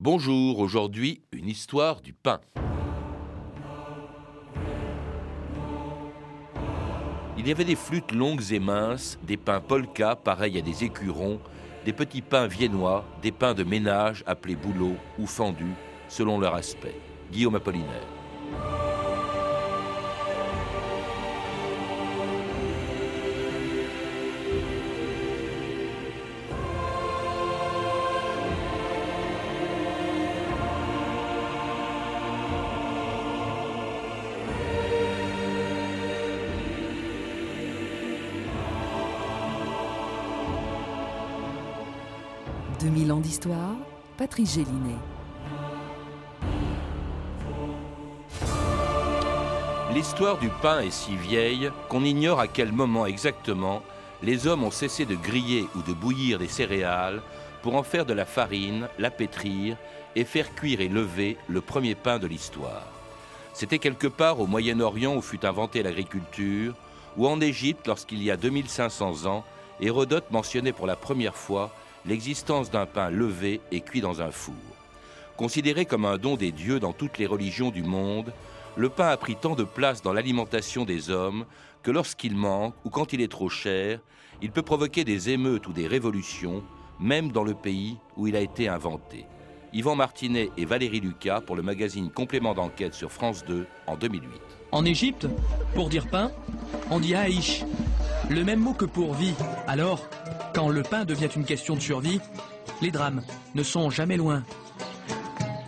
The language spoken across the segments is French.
Bonjour, aujourd'hui une histoire du pain. Il y avait des flûtes longues et minces, des pains polka pareils à des écurons, des petits pains viennois, des pains de ménage appelés bouleaux ou fendus, selon leur aspect. Guillaume Apollinaire. Patrice Gélinet. L'histoire du pain est si vieille qu'on ignore à quel moment exactement les hommes ont cessé de griller ou de bouillir des céréales pour en faire de la farine, la pétrir et faire cuire et lever le premier pain de l'histoire. C'était quelque part au Moyen-Orient où fut inventée l'agriculture, ou en Égypte lorsqu'il y a 2500 ans, Hérodote mentionnait pour la première fois l'existence d'un pain levé et cuit dans un four. Considéré comme un don des dieux dans toutes les religions du monde, le pain a pris tant de place dans l'alimentation des hommes que lorsqu'il manque ou quand il est trop cher, il peut provoquer des émeutes ou des révolutions, même dans le pays où il a été inventé. Yvan Martinet et Valérie Lucas pour le magazine Complément d'enquête sur France 2 en 2008. En Égypte, pour dire pain, on dit haïch, le même mot que pour vie. Alors, quand le pain devient une question de survie, les drames ne sont jamais loin.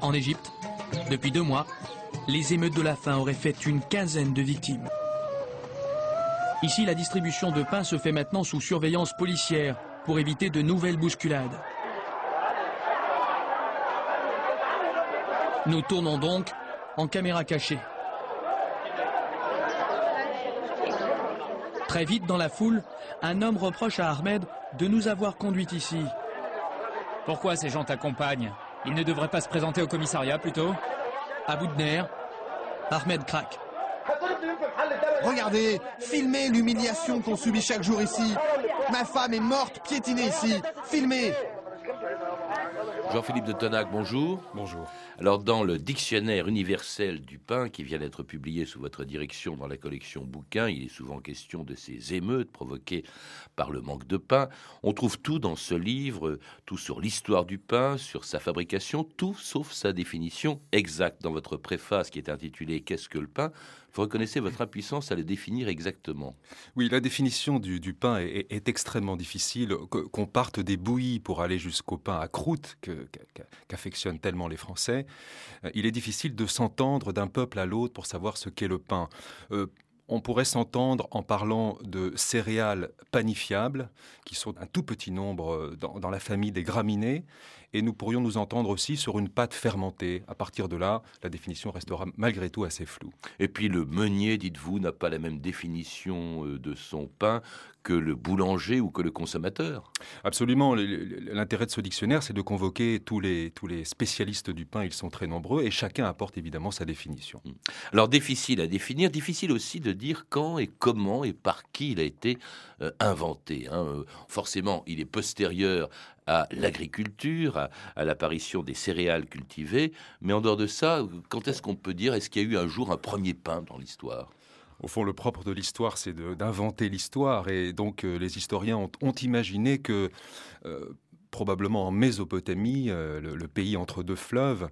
En Égypte, depuis deux mois, les émeutes de la faim auraient fait une quinzaine de victimes. Ici, la distribution de pain se fait maintenant sous surveillance policière pour éviter de nouvelles bousculades. Nous tournons donc en caméra cachée. Très vite dans la foule, un homme reproche à Ahmed de nous avoir conduits ici. Pourquoi ces gens t'accompagnent? Ils ne devraient pas se présenter au commissariat plutôt? À bout de nerfs, Ahmed craque. Regardez, filmez l'humiliation qu'on subit chaque jour ici. Ma femme est morte, piétinée ici. Filmez Jean-Philippe de Tonac, bonjour. Bonjour. Alors, dans le dictionnaire universel du pain qui vient d'être publié sous votre direction dans la collection bouquins, il est souvent question de ces émeutes provoquées par le manque de pain. On trouve tout dans ce livre, tout sur l'histoire du pain, sur sa fabrication, tout sauf sa définition exacte. Dans votre préface qui est intitulée Qu'est-ce que le pain? Vous reconnaissez votre impuissance à le définir exactement. Oui, la définition du, pain est, extrêmement difficile. Qu'on parte des bouillies pour aller jusqu'au pain à croûte qu'affectionnent tellement les Français, euh, il est difficile de s'entendre d'un peuple à l'autre pour savoir ce qu'est le pain. Euh, on pourrait s'entendre en parlant de céréales panifiables, qui sont un tout petit nombre euh, dans, la famille des graminées, et nous pourrions nous entendre aussi sur une pâte fermentée. À partir de là, la définition restera malgré tout assez floue. Et puis le meunier, dites-vous, n'a pas la même définition euh, de son pain que le boulanger ou que le consommateur. Absolument. L'intérêt de ce dictionnaire, c'est de convoquer tous les, tous les spécialistes du pain. Ils sont très nombreux et chacun apporte évidemment sa définition. Hmm. Alors difficile à définir, difficile aussi de dire quand et comment et par qui il a été euh, inventé. Hein. Euh, forcément, il est postérieur à l'agriculture, à, l'apparition des céréales cultivées. Mais en dehors de ça, quand est-ce qu'on peut dire, est-ce qu'il y a eu un jour un premier pain dans l'histoire? Au fond, le propre de l'histoire, c'est d'inventer l'histoire. Et donc, euh, les historiens ont, imaginé que euh, probablement en Mésopotamie, euh, le, pays entre deux fleuves,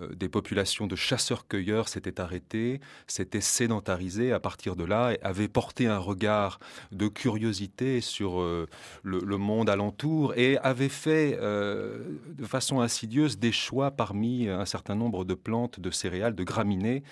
euh, des populations de chasseurs-cueilleurs s'étaient arrêtées, s'étaient sédentarisées à partir de là, et avaient porté un regard de curiosité sur euh, le, monde alentour et avaient fait de façon insidieuse des choix parmi un certain nombre de plantes, de céréales, de graminées.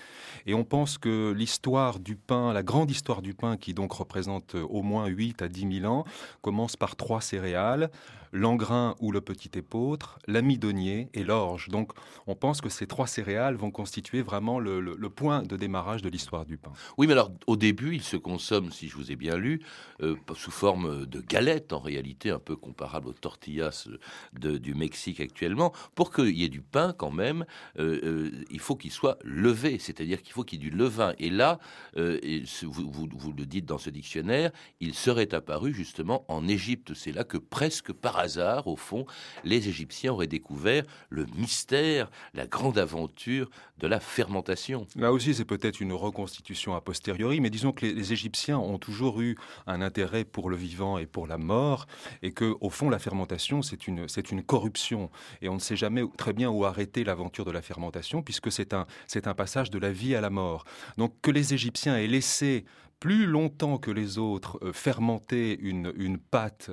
Et on pense que l'histoire du pain, la grande histoire du pain, qui donc représente au moins 8 à 10 000 ans, commence par trois céréales, l'engrain ou le petit épeautre, l'amidonnier et l'orge. Donc on pense que ces trois céréales vont constituer vraiment le, point de démarrage de l'histoire du pain. Oui, mais alors au début, il se consomme, si je vous ai bien lu, euh, sous forme de galettes, en réalité un peu comparable aux tortillas du Mexique actuellement. Pour qu'il y ait du pain quand même, euh, euh, il faut qu'il soit levé, c'est-à-dire qu'il faut qu'il y ait du levain. Et là, vous, vous le dites dans ce dictionnaire, il serait apparu justement en Égypte. C'est là que presque par hasard, au fond, les Égyptiens auraient découvert le mystère, la grande aventure de la fermentation. Là aussi, c'est peut-être une reconstitution a posteriori, mais disons que les, Égyptiens ont toujours eu un intérêt pour le vivant et pour la mort, et que au fond, la fermentation, c'est une, une corruption, et on ne sait jamais très bien où arrêter l'aventure de la fermentation, puisque c'est un, c'est un passage de la vie à la mort. Donc que les Égyptiens aient laissé plus longtemps que les autres euh, fermenter une, une pâte.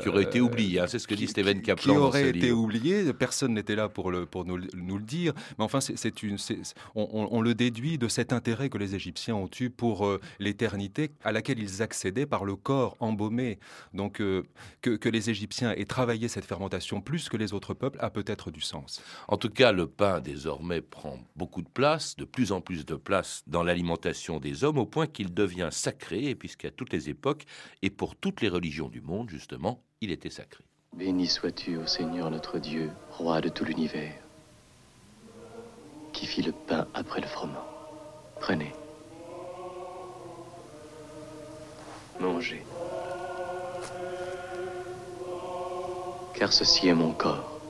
qui aurait été oubliée, hein, c'est ce que dit Steven Kaplan. Qui aurait été oubliée, personne n'était là pour, le, pour nous, nous, le dire, mais enfin, c'est une, on, on, le déduit de cet intérêt que les Égyptiens ont eu pour euh, l'éternité à laquelle ils accédaient par le corps embaumé. Donc euh, que, que, les Égyptiens aient travaillé cette fermentation plus que les autres peuples a peut-être du sens. En tout cas, le pain désormais prend beaucoup de place, de plus en plus de place dans l'alimentation des hommes, au point qu'il devient sacré, puisqu'à toutes les époques et pour toutes les religions du monde, justement, il était sacré. Béni sois-tu, ô Seigneur notre Dieu, roi de tout l'univers, qui fit le pain après le froment. Prenez. Mangez. Car ceci est mon corps.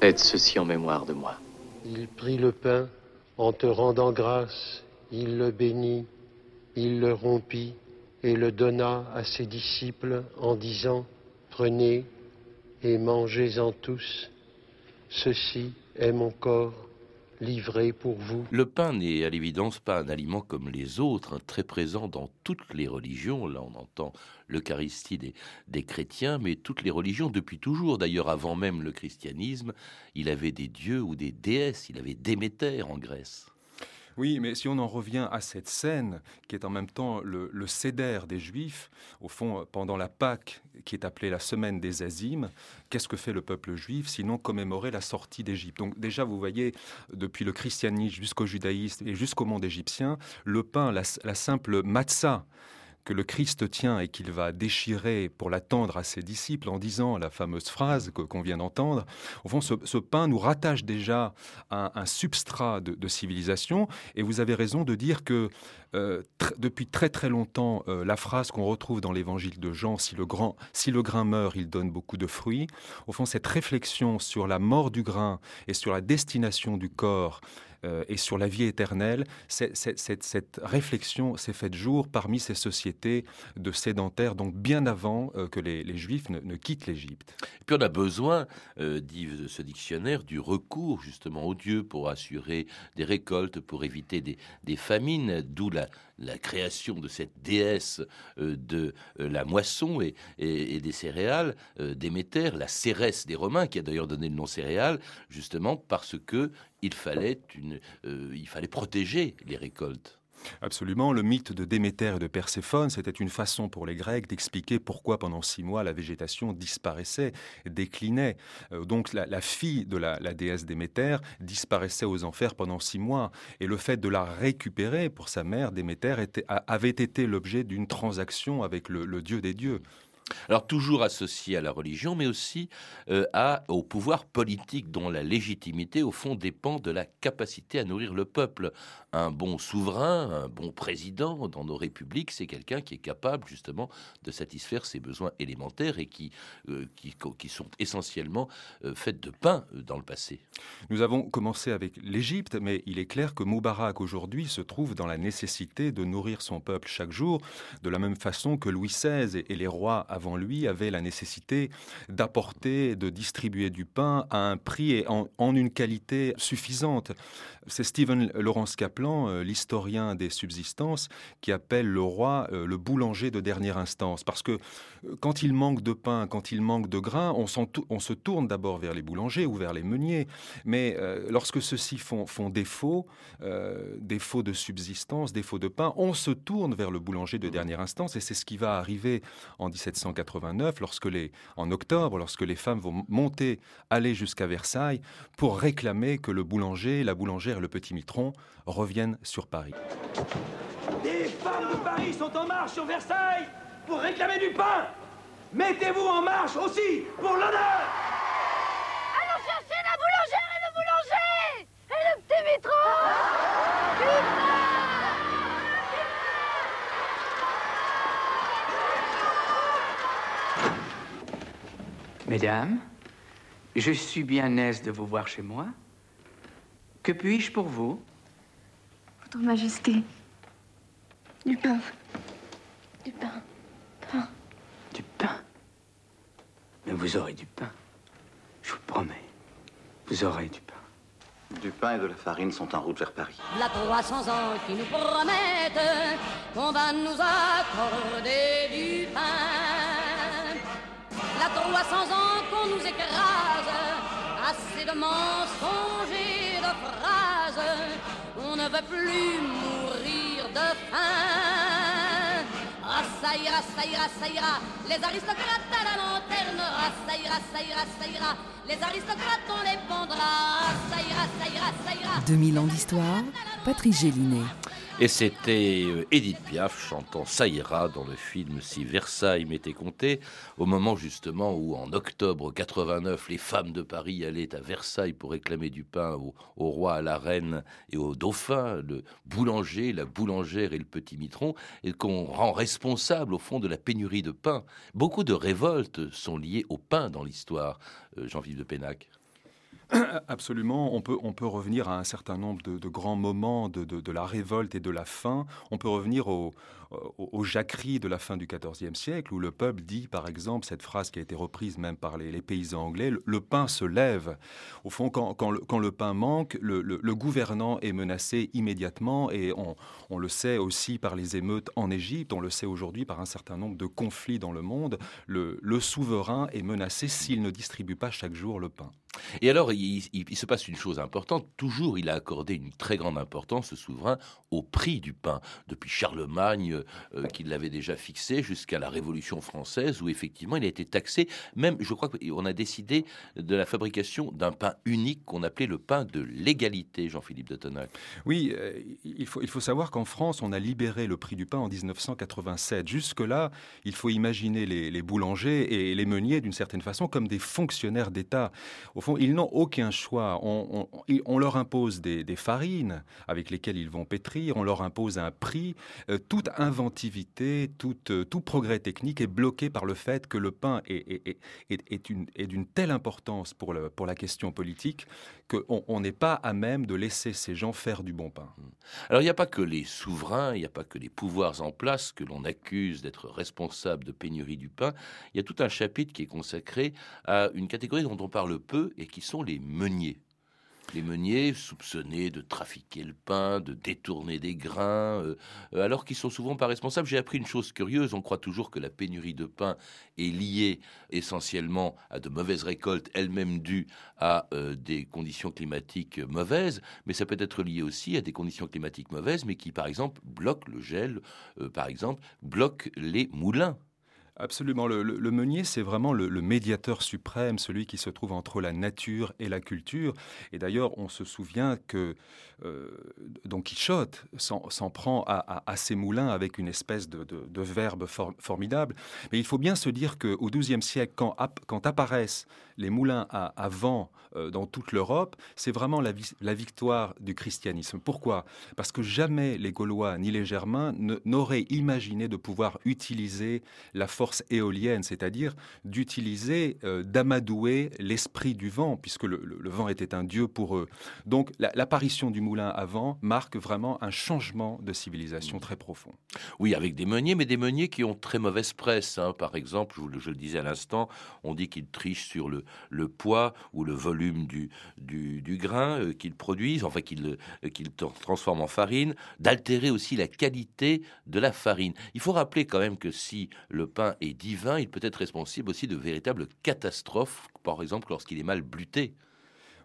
Faites ceci en mémoire de moi. Il prit le pain en te rendant grâce il le bénit, il le rompit et le donna à ses disciples en disant, Prenez et mangez-en tous, ceci est mon corps livré pour vous. Le pain n'est à l'évidence pas un aliment comme les autres, très présent dans toutes les religions. Là, on entend l'Eucharistie des, des, chrétiens, mais toutes les religions depuis toujours. D'ailleurs, avant même le christianisme, il avait des dieux ou des déesses. Il avait Déméter en Grèce. Oui, mais si on en revient à cette scène, qui est en même temps le, le des Juifs, au fond, pendant la Pâque, qui est appelée la semaine des Azimes, qu'est-ce que fait le peuple juif sinon commémorer la sortie d'Égypte? Donc déjà, vous voyez, depuis le christianisme jusqu'au judaïsme et jusqu'au monde égyptien, le pain, la, la simple matzah, que le Christ tient et qu'il va déchirer pour l'attendre à ses disciples en disant la fameuse phrase qu'on vient d'entendre, au fond, ce, pain nous rattache déjà à un, substrat de, civilisation. Et vous avez raison de dire que euh, depuis très très longtemps, euh, la phrase qu'on retrouve dans l'évangile de Jean, si le, si le grain meurt, il donne beaucoup de fruits, au fond, cette réflexion sur la mort du grain et sur la destination du corps, euh, et sur la vie éternelle, cette réflexion s'est faite jour parmi ces sociétés de sédentaires, donc bien avant euh, que les, Juifs ne, quittent l'Égypte. Et puis on a besoin, euh, dit ce dictionnaire, du recours justement aux dieux pour assurer des récoltes, pour éviter des, famines, d'où la, création de cette déesse de la moisson et, des céréales, Déméter, la cérès des Romains, qui a d'ailleurs donné le nom céréales, justement parce que il fallait, une, euh, il fallait protéger les récoltes. Absolument. Le mythe de Déméter et de Perséphone, c'était une façon pour les Grecs d'expliquer pourquoi pendant six mois la végétation disparaissait, déclinait. Euh, donc la, fille de la, déesse Déméter disparaissait aux enfers pendant six mois. Et le fait de la récupérer pour sa mère, Déméter, avait été l'objet d'une transaction avec le dieu des dieux. Alors toujours associé à la religion, mais aussi euh, à, au pouvoir politique dont la légitimité, au fond, dépend de la capacité à nourrir le peuple. Un bon souverain, un bon président dans nos républiques, c'est quelqu'un qui est capable justement de satisfaire ses besoins élémentaires et qui, euh, qui, qui, sont essentiellement euh, faits de pain dans le passé. Nous avons commencé avec l'Égypte, mais il est clair que Moubarak aujourd'hui se trouve dans la nécessité de nourrir son peuple chaque jour, de la même façon que Louis XVI et les rois avant lui avait la nécessité d'apporter, de distribuer du pain à un prix et en, une qualité suffisante. C'est Stephen Lawrence Kaplan, euh, l'historien des subsistances, qui appelle le roi euh, le boulanger de dernière instance. Parce que euh, quand il manque de pain, quand il manque de grains, on, se tourne d'abord vers les boulangers ou vers les meuniers. Mais lorsque ceux-ci font défaut, défaut de subsistance, défaut de pain, on se tourne vers le boulanger de dernière instance. Et c'est ce qui va arriver en 1700 1989, lorsque les, en octobre, lorsque les femmes vont monter, aller jusqu'à Versailles pour réclamer que le boulanger, la boulangère et le petit mitron reviennent sur Paris. Les femmes de Paris sont en marche sur Versailles pour réclamer du pain. Mettez-vous en marche aussi pour l'honneur. Allons chercher la boulangère et le boulanger et le petit mitron. Mesdames, je suis bien aise de vous voir chez moi. Que puis-je pour vous? Votre Majesté, du pain. Du pain. Pain. Du pain? Mais vous aurez du pain. Je vous promets. Vous aurez du pain. Du pain et de la farine sont en route vers Paris. La 300 ans qui nous promettent qu'on va nous accorder du pain. La 300 ans qu'on nous écrase, assez de mensonges et de phrases. On ne veut plus mourir de faim. Ça ira, ça ira, ça ira. Les aristocrates à la lanterne. Ça ira, ça ira, ça ira. Les aristocrates, on les pendra. Ça ira, ça ira, ça ira. 2000 ans d'histoire, Patrice Gélinet. Et c'était euh, Edith Piaf chantant Ça ira dans le film Si Versailles m'était compté, au moment justement où en octobre 89, les femmes de Paris allaient à Versailles pour réclamer du pain au, au roi, à la reine et au dauphin, le boulanger, la boulangère et le petit mitron, et qu'on rend responsable au fond de la pénurie de pain. Beaucoup de révoltes sont liées au pain dans l'histoire, euh, Jean-Philippe de Pénac. Absolument, on peut, on peut revenir à un certain nombre de, grands moments de, de, la révolte et de la faim. On peut revenir au, au, aux jacqueries de la fin du XIVe siècle, où le peuple dit, par exemple, cette phrase qui a été reprise même par les, paysans anglais, le, pain se lève. Au fond, quand, quand, le, pain manque, le, le, gouvernant est menacé immédiatement, et on, on, le sait aussi par les émeutes en Égypte, on le sait aujourd'hui par un certain nombre de conflits dans le monde, le, souverain est menacé s'il ne distribue pas chaque jour le pain. Et alors, il, il, il, se passe une chose importante. Toujours, il a accordé une très grande importance, ce souverain, au prix du pain. Depuis Charlemagne, euh, qui l'avait déjà fixé, jusqu'à la Révolution française, où effectivement, il a été taxé. Même, je crois qu'on a décidé de la fabrication d'un pain unique qu'on appelait le pain de l'égalité, Jean-Philippe de Tonac. Oui, euh, il, faut, il faut savoir qu'en France, on a libéré le prix du pain en 1987. Jusque-là, il faut imaginer les, les boulangers et les meuniers, d'une certaine façon, comme des fonctionnaires d'État. Au ils n'ont aucun choix. On, leur impose des, farines avec lesquelles ils vont pétrir, on leur impose un prix. Euh, toute inventivité, tout, euh, tout, progrès technique est bloqué par le fait que le pain est, d'une une telle importance pour la question politique qu'on n'est pas à même de laisser ces gens faire du bon pain. Alors il n'y a pas que les souverains, il n'y a pas que les pouvoirs en place que l'on accuse d'être responsables de pénurie du pain. Il y a tout un chapitre qui est consacré à une catégorie dont on parle peu et qui sont les meuniers. Les meuniers soupçonnés de trafiquer le pain, de détourner des grains, euh, alors qu'ils sont souvent pas responsables. J'ai appris une chose curieuse. On croit toujours que la pénurie de pain est liée essentiellement à de mauvaises récoltes, elles-mêmes dues à euh, des conditions climatiques mauvaises, mais ça peut être lié aussi à des conditions climatiques mauvaises, mais qui, par exemple, bloquent le gel, euh, par exemple, bloquent les moulins. Absolument. Le, meunier, c'est vraiment le, médiateur suprême, celui qui se trouve entre la nature et la culture. Et d'ailleurs, on se souvient que Don Quichotte s'en prend à, à, à, ces moulins avec une espèce de, verbe for, formidable. Mais il faut bien se dire qu'au XIIe siècle, quand, apparaissent les moulins à, vent euh, dans toute l'Europe, c'est vraiment la, victoire du christianisme. Pourquoi? Parce que jamais les Gaulois ni les Germains n'auraient imaginé de pouvoir utiliser la force éolienne, c'est-à-dire d'utiliser, euh, d'amadouer l'esprit du vent, puisque le, vent était un dieu pour eux. Donc l'apparition la, du à vent marque vraiment un changement de civilisation très profond. Oui, avec des meuniers, mais des meuniers qui ont très mauvaise presse. Hein. Par exemple, je, je, le disais à l'instant, on dit qu'ils trichent sur le, le, poids ou le volume du, du, du grain euh, qu'ils produisent, enfin qu'ils euh, qu transforment en farine, d'altérer aussi la qualité de la farine. Il faut rappeler quand même que si le pain est divin, il peut être responsable aussi de véritables catastrophes, par exemple lorsqu'il est mal bluté.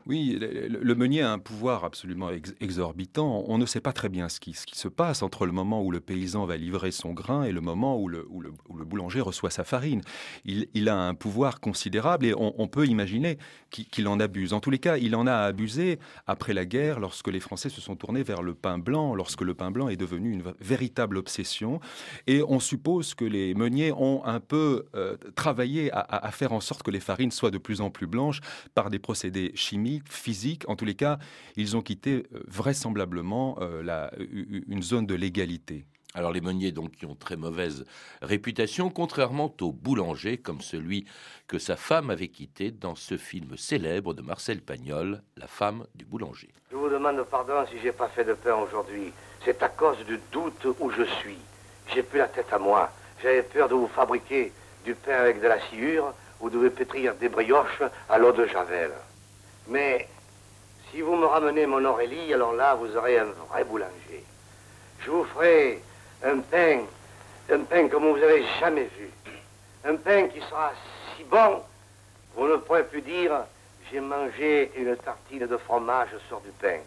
Oui, le, meunier a un pouvoir absolument exorbitant. On ne sait pas très bien ce qui, se passe entre le moment où le paysan va livrer son grain et le moment où le, boulanger reçoit sa farine. Il, a un pouvoir considérable et on, peut imaginer qu'il en abuse. En tous les cas, il en a abusé après la guerre, lorsque les Français se sont tournés vers le pain blanc, lorsque le pain blanc est devenu une véritable obsession. Et on suppose que les meuniers ont un peu euh, travaillé à faire en sorte que les farines soient de plus en plus blanches par des procédés chimiques physique. En tous les cas, ils ont quitté euh, vraisemblablement euh, la, une zone de légalité. Alors les meuniers donc qui ont très mauvaise réputation, contrairement aux boulangers comme celui que sa femme avait quitté dans ce film célèbre de Marcel Pagnol, La femme du boulanger. Je vous demande pardon si j'ai pas fait de pain aujourd'hui. C'est à cause du doute où je suis. J'ai plus la tête à moi. J'avais peur de vous fabriquer du pain avec de la sciure ou de vous pétrir des brioches à l'eau de javel. Mais si vous me ramenez mon Aurélie, alors là, vous aurez un vrai boulanger. Je vous ferai un pain, un pain comme vous n'avez jamais vu. Un pain qui sera si bon, vous ne pourrez plus dire j'ai mangé une tartine de fromage sur du pain.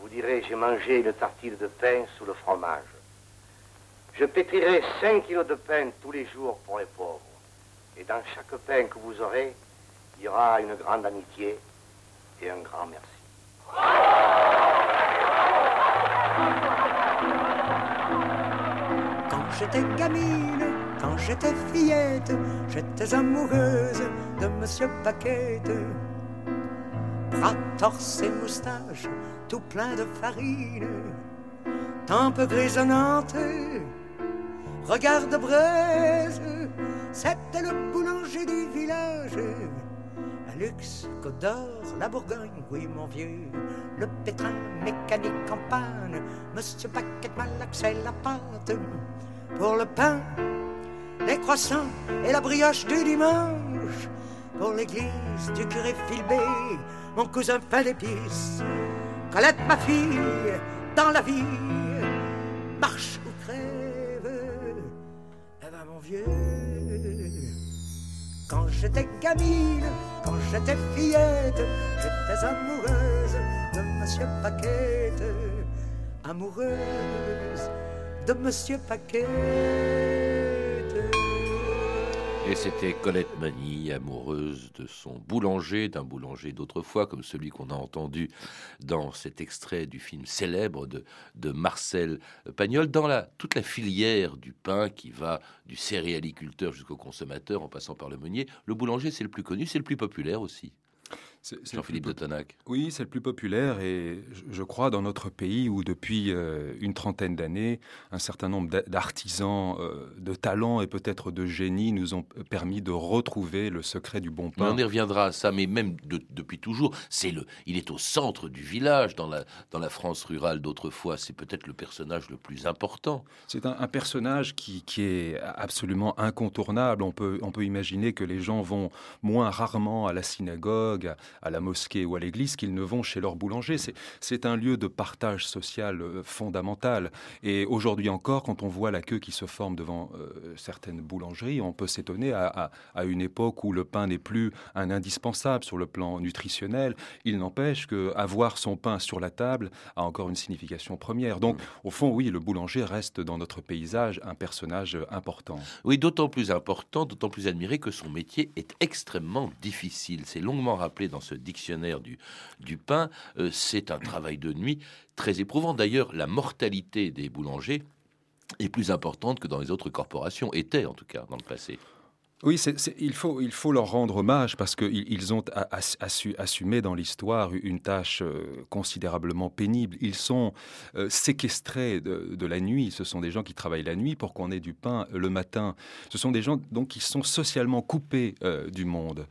Vous direz j'ai mangé une tartine de pain sous le fromage. Je pétrirai 5 kilos de pain tous les jours pour les pauvres. Et dans chaque pain que vous aurez, il y aura une grande amitié, un grand merci. Quand j'étais gamine, quand j'étais fillette, j'étais amoureuse de Monsieur Paquette. Bras torse et moustache, tout plein de farine, tempe grisonnante, regard de braise, c'était le boulanger du village luxe, Côte la Bourgogne, oui mon vieux, le pétrin mécanique en panne, Monsieur Paquette malaxait la pâte pour le pain, les croissants et la brioche du dimanche, pour l'église du curé Filbé, mon cousin pain d'épices, Colette ma fille, dans la vie, marche ou crève, eh ben mon vieux, quand j'étais gamine, quand j'étais fillette, j'étais amoureuse de Monsieur Paquette, amoureuse de Monsieur Paquette. Et c'était Colette Mani, amoureuse de son boulanger, d'un boulanger d'autrefois, comme celui qu'on a entendu dans cet extrait du film célèbre de, Marcel Pagnol, dans la, toute la filière du pain qui va du céréaliculteur jusqu'au consommateur en passant par le meunier. Le boulanger, c'est le plus connu, c'est le plus populaire aussi. Jean-Philippe de Tonac. Oui, c'est le plus populaire et je crois dans notre pays où depuis euh, une trentaine d'années, un certain nombre d'artisans euh, de talent et peut-être de génie nous ont permis de retrouver le secret du bon pain. on y reviendra à ça, mais même depuis toujours, c'est le, il est au centre du village dans la, dans la France rurale d'autrefois. C'est peut-être le personnage le plus important. C'est un, personnage qui, qui, est absolument incontournable. On peut, on peut imaginer que les gens vont moins rarement à la synagogue, à la mosquée ou à l'église qu'ils ne vont chez leur boulanger. C'est un lieu de partage social euh, fondamental. Et aujourd'hui encore, quand on voit la queue qui se forme devant euh, certaines boulangeries, on peut s'étonner à, une époque où le pain n'est plus un indispensable sur le plan nutritionnel. Il n'empêche que avoir son pain sur la table a encore une signification première. Donc, mm. au fond, oui, le boulanger reste dans notre paysage un personnage important. Oui, d'autant plus important, d'autant plus admiré que son métier est extrêmement difficile. C'est longuement rappelé dans ce dictionnaire du, pain, euh, c'est un travail de nuit très éprouvant. D'ailleurs, la mortalité des boulangers est plus importante que dans les autres corporations, était en tout cas dans le passé. Oui, il, faut, leur rendre hommage parce qu'ils ils ont assumé dans l'histoire une tâche euh, considérablement pénible. Ils sont euh, séquestrés de, la nuit. Ce sont des gens qui travaillent la nuit pour qu'on ait du pain le matin. Ce sont des gens donc qui sont socialement coupés euh, du monde.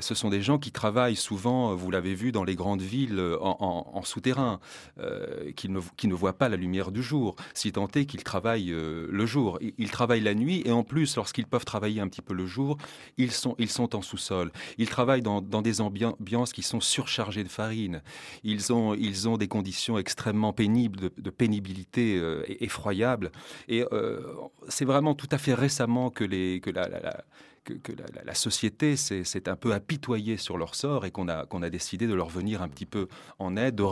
ce sont des gens qui travaillent souvent, vous l'avez vu, dans les grandes villes en, souterrain, qui, ne, qui ne voient pas la lumière du jour, si tant est qu'ils travaillent le jour. Ils travaillent la nuit et en plus, lorsqu'ils peuvent travailler un petit peu le jour, ils sont, en sous-sol. Ils travaillent dans, des ambiances qui sont surchargées de farine. Ils ont, des conditions extrêmement pénibles, de, pénibilité euh, effroyable. Et euh, c'est vraiment tout à fait récemment que, la, société s'est un peu apitoyée sur leur sort et qu'on a, qu'on a décidé de leur venir un petit peu en aide, de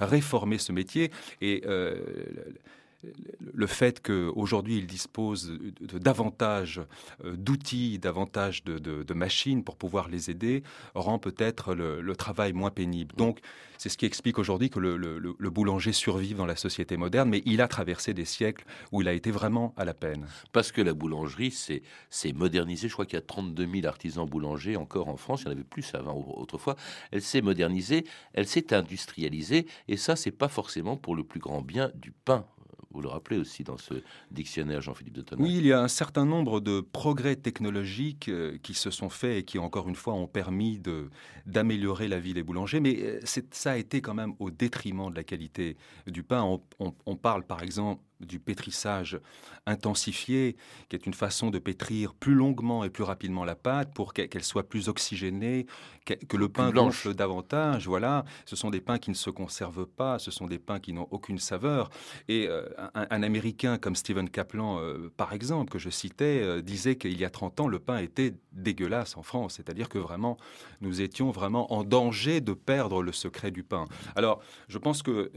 réformer ce métier. Et euh, le fait qu'aujourd'hui ils disposent de, davantage euh, d'outils, davantage de, machines pour pouvoir les aider, rend peut-être le, travail moins pénible. Donc c'est ce qui explique aujourd'hui que le, boulanger survive dans la société moderne, mais il a traversé des siècles où il a été vraiment à la peine. Parce que la boulangerie s'est modernisée. Je crois qu'il y a 32 000 artisans boulangers encore en France. Il y en avait plus avant autrefois. Elle s'est modernisée, elle s'est industrialisée, et ça, c'est pas forcément pour le plus grand bien du pain vous le rappelez aussi dans ce dictionnaire, Jean-Philippe de Tonnerre. Oui, il y a un certain nombre de progrès technologiques euh, qui se sont faits et qui, encore une fois, ont permis d'améliorer la vie des boulangers, mais euh, ça a été quand même au détriment de la qualité du pain. on parle, par exemple, du pétrissage intensifié, qui est une façon de pétrir plus longuement et plus rapidement la pâte pour qu'elle soit plus oxygénée, que, le pain gonfle davantage. Voilà, ce sont des pains qui ne se conservent pas, ce sont des pains qui n'ont aucune saveur. Et euh, un, Américain comme Stephen Kaplan, euh, par exemple, que je citais, euh, disait qu'il y a 30 ans, le pain était dégueulasse en France, c'est-à-dire que vraiment, nous étions vraiment en danger de perdre le secret du pain. Alors, je pense que,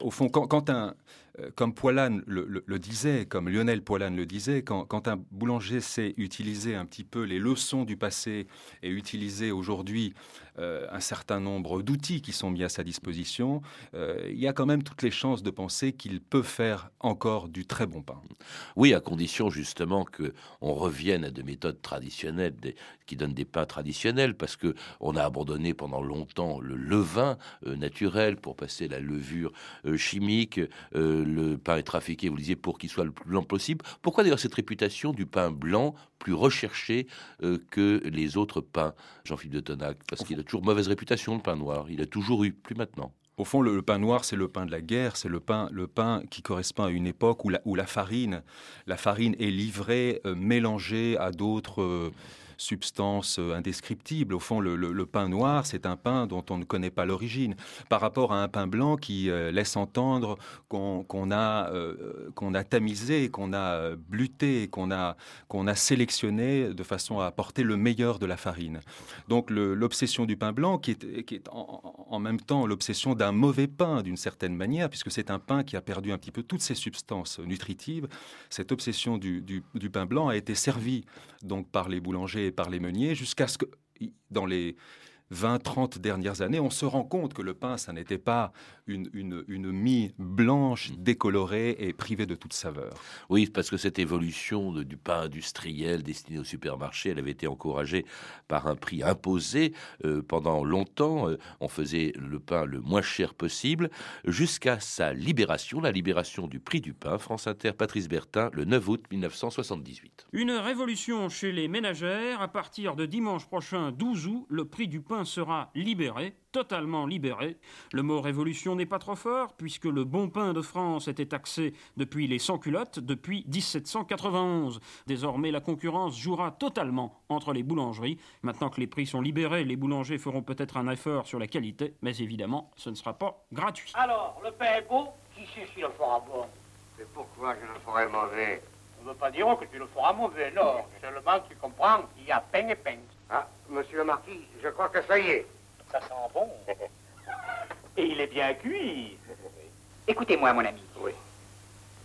au fond, quand un euh, comme Poilane le, disait, comme Lionel Poilane le disait, quand, un boulanger sait utiliser un petit peu les leçons du passé et utiliser aujourd'hui euh, un certain nombre d'outils qui sont mis à sa disposition, euh, il y a quand même toutes les chances de penser qu'il peut faire encore du très bon pain. Oui, à condition justement que on revienne à des méthodes traditionnelles qui donnent des pains traditionnels, parce que on a abandonné pendant longtemps le levain naturel pour passer la levure chimique le pain est trafiqué, vous le disiez, pour qu'il soit le plus blanc possible. Pourquoi d'ailleurs cette réputation du pain blanc plus recherché euh, que les autres pains, Jean-Philippe de Tonac? Parce qu'il a toujours mauvaise réputation, le pain noir. Il a toujours eu, plus maintenant. Au fond, le, pain noir, c'est le pain de la guerre, c'est le pain, le pain qui correspond à une époque où la, où la farine, la farine est livrée, euh, mélangée à d'autres. Euh, substance euh, indescriptible. Au fond, le, pain noir, c'est un pain dont on ne connaît pas l'origine, par rapport à un pain blanc qui euh, laisse entendre qu'on a, euh, a tamisé, qu'on a bluté, qu'on a, a sélectionné de façon à apporter le meilleur de la farine. Donc l'obsession du pain blanc, qui est, qui est en, même temps l'obsession d'un mauvais pain d'une certaine manière, puisque c'est un pain qui a perdu un petit peu toutes ses substances nutritives, cette obsession du, du pain blanc a été servie donc par les boulangers par les meuniers jusqu'à ce que, dans les 20-30 dernières années, on se rend compte que le pain, ça n'était pas une, une, mie blanche, mm. décolorée et privée de toute saveur. Oui, parce que cette évolution du pain industriel destiné au supermarché, elle avait été encouragée par un prix imposé euh, pendant longtemps. Euh, on faisait le pain le moins cher possible jusqu'à sa libération, la libération du prix du pain. France Inter, Patrice Bertin, le 9 août 1978. Une révolution chez les ménagères. À partir de dimanche prochain, 12 août, le prix du pain sera libéré, totalement libéré. Le mot révolution n'est pas trop fort, puisque le bon pain de France était taxé depuis les sans-culottes, depuis 1791. Désormais, la concurrence jouera totalement entre les boulangeries. Maintenant que les prix sont libérés, les boulangers feront peut-être un effort sur la qualité, mais évidemment, ce ne sera pas gratuit. Alors, le pain est beau Qui sait si le fera bon? Mais pourquoi je le ferai mauvais On ne veut pas dire que tu le feras mauvais, non. Seulement, tu comprends, il y a pain et pain. Ah, monsieur le marquis, je crois que ça y est. Ça sent bon. Et il est bien cuit. Écoutez-moi, mon ami. Oui.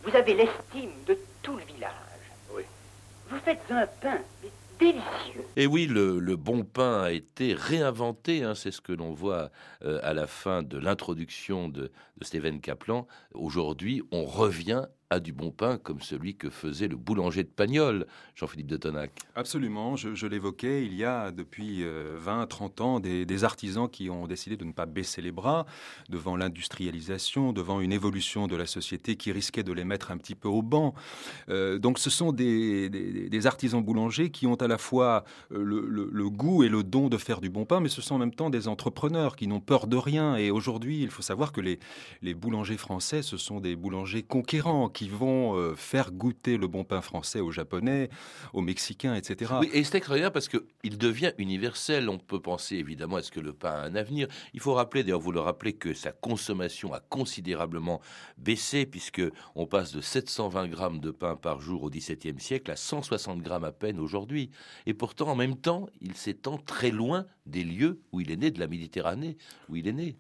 Vous avez l'estime de tout le village. Oui. Vous faites un pain délicieux. Et oui, le, bon pain a été réinventé, hein, c'est ce que l'on voit euh, à la fin de l'introduction de, de Steven Kaplan. Aujourd'hui, on revient du bon pain comme celui que faisait le boulanger de Pagnol, Jean-Philippe de Tonac. Absolument, je, l'évoquais, il y a depuis 20, euh, 30 ans des, artisans qui ont décidé de ne pas baisser les bras devant l'industrialisation, devant une évolution de la société qui risquait de les mettre un petit peu au banc. Euh, donc ce sont des, artisans boulangers qui ont à la fois euh, le, goût et le don de faire du bon pain, mais ce sont en même temps des entrepreneurs qui n'ont peur de rien. Et aujourd'hui, il faut savoir que les, les boulangers français, ce sont des boulangers conquérants qui qui vont euh, faire goûter le bon pain français aux Japonais, aux Mexicains, etc. Et c'est extraordinaire parce qu'il devient universel. On peut penser évidemment, est-ce que le pain a un avenir Il faut rappeler, d'ailleurs vous le rappelez, que sa consommation a considérablement baissé puisque on passe de 720 grammes de pain par jour au XVIIe siècle à 160 grammes à peine aujourd'hui. Et pourtant, en même temps, il s'étend très loin des lieux où il est né, de la Méditerranée, où il est né.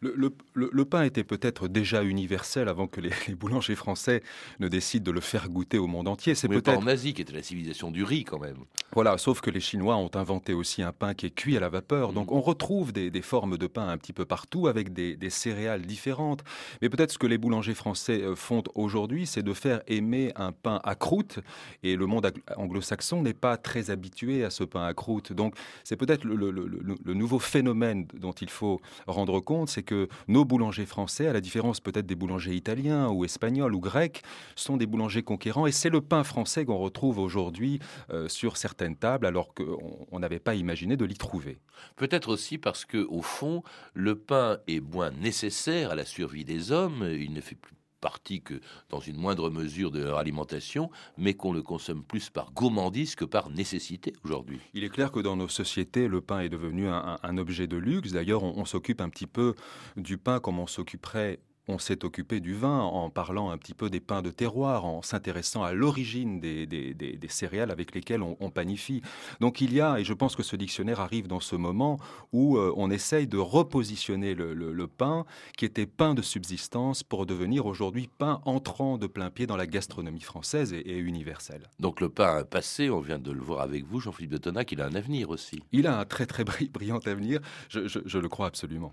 Le, pain était peut-être déjà universel avant que les, boulangers français ne décident de le faire goûter au monde entier. C'est peut-être en Asie qui était la civilisation du riz quand même. Voilà, sauf que les Chinois ont inventé aussi un pain qui est cuit à la vapeur. Donc mm. on retrouve des, formes de pain un petit peu partout avec des, céréales différentes. Mais peut-être ce que les boulangers français euh, font aujourd'hui, c'est de faire aimer un pain à croûte. Et le monde anglo-saxon n'est pas très habitué à ce pain à croûte. Donc c'est peut-être le, le nouveau phénomène dont il faut rendre compte, c'est que nos boulangers français, à la différence peut-être des boulangers italiens ou espagnols ou grecs, sont des boulangers conquérants. Et c'est le pain français qu'on retrouve aujourd'hui euh, sur certaines tables, alors qu'on n'avait pas imaginé de l'y trouver. Peut-être aussi parce que, au fond, le pain est moins nécessaire à la survie des hommes. Il ne fait plus partie que dans une moindre mesure de leur alimentation, mais qu'on le consomme plus par gourmandise que par nécessité aujourd'hui. Il est clair que dans nos sociétés, le pain est devenu un, objet de luxe. D'ailleurs, on s'occupe un petit peu du pain comme on s'occuperait on s'est occupé du vin en parlant un petit peu des pains de terroir, en s'intéressant à l'origine des, céréales avec lesquelles on, panifie. Donc il y a, et je pense que ce dictionnaire arrive dans ce moment où euh, on essaye de repositionner le, pain qui était pain de subsistance pour devenir aujourd'hui pain entrant de plein pied dans la gastronomie française et, universelle. Donc le pain a un passé, on vient de le voir avec vous, Jean-Philippe de Tonac, il a un avenir aussi. Il a un très très brillant avenir, je le crois absolument.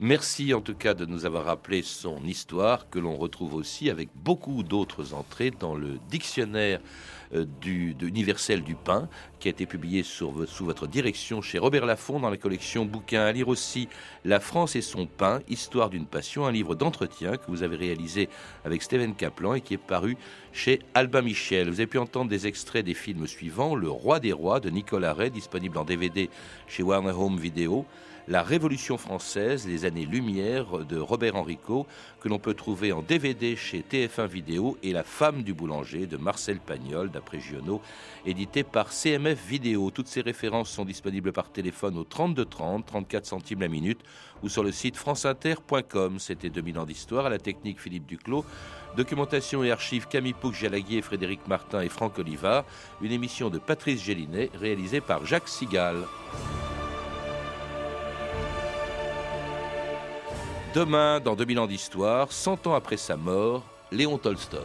Merci en tout cas de nous avoir rappelé son histoire que l'on retrouve aussi avec beaucoup d'autres entrées dans le dictionnaire euh, universel du pain qui a été publié sous votre direction chez Robert Laffont dans la collection bouquins à lire aussi La France et son pain, histoire d'une passion, un livre d'entretien que vous avez réalisé avec Steven Kaplan et qui est paru chez Albin Michel. Vous avez pu entendre des extraits des films suivants Le Roi des Rois de Nicolas Ray, disponible en DVD chez Warner Home Video. La Révolution française, les années Lumière de Robert Henrico, que l'on peut trouver en DVD chez TF1 Vidéo, et La femme du boulanger de Marcel Pagnol, d'après Giono, édité par CMF Vidéo. Toutes ces références sont disponibles par téléphone au 32 30, 34 centimes la minute, ou sur le site franceinter.com. C'était 2000 ans d'histoire, à la technique Philippe Duclos. Documentation et archives Camille Pouc, Jalaguier, Frédéric Martin et Franck Olivard. Une émission de Patrice Gélinet, réalisée par Jacques Sigal. Demain, dans 2000 ans d'histoire, 100 ans après sa mort, Léon Tolstoï.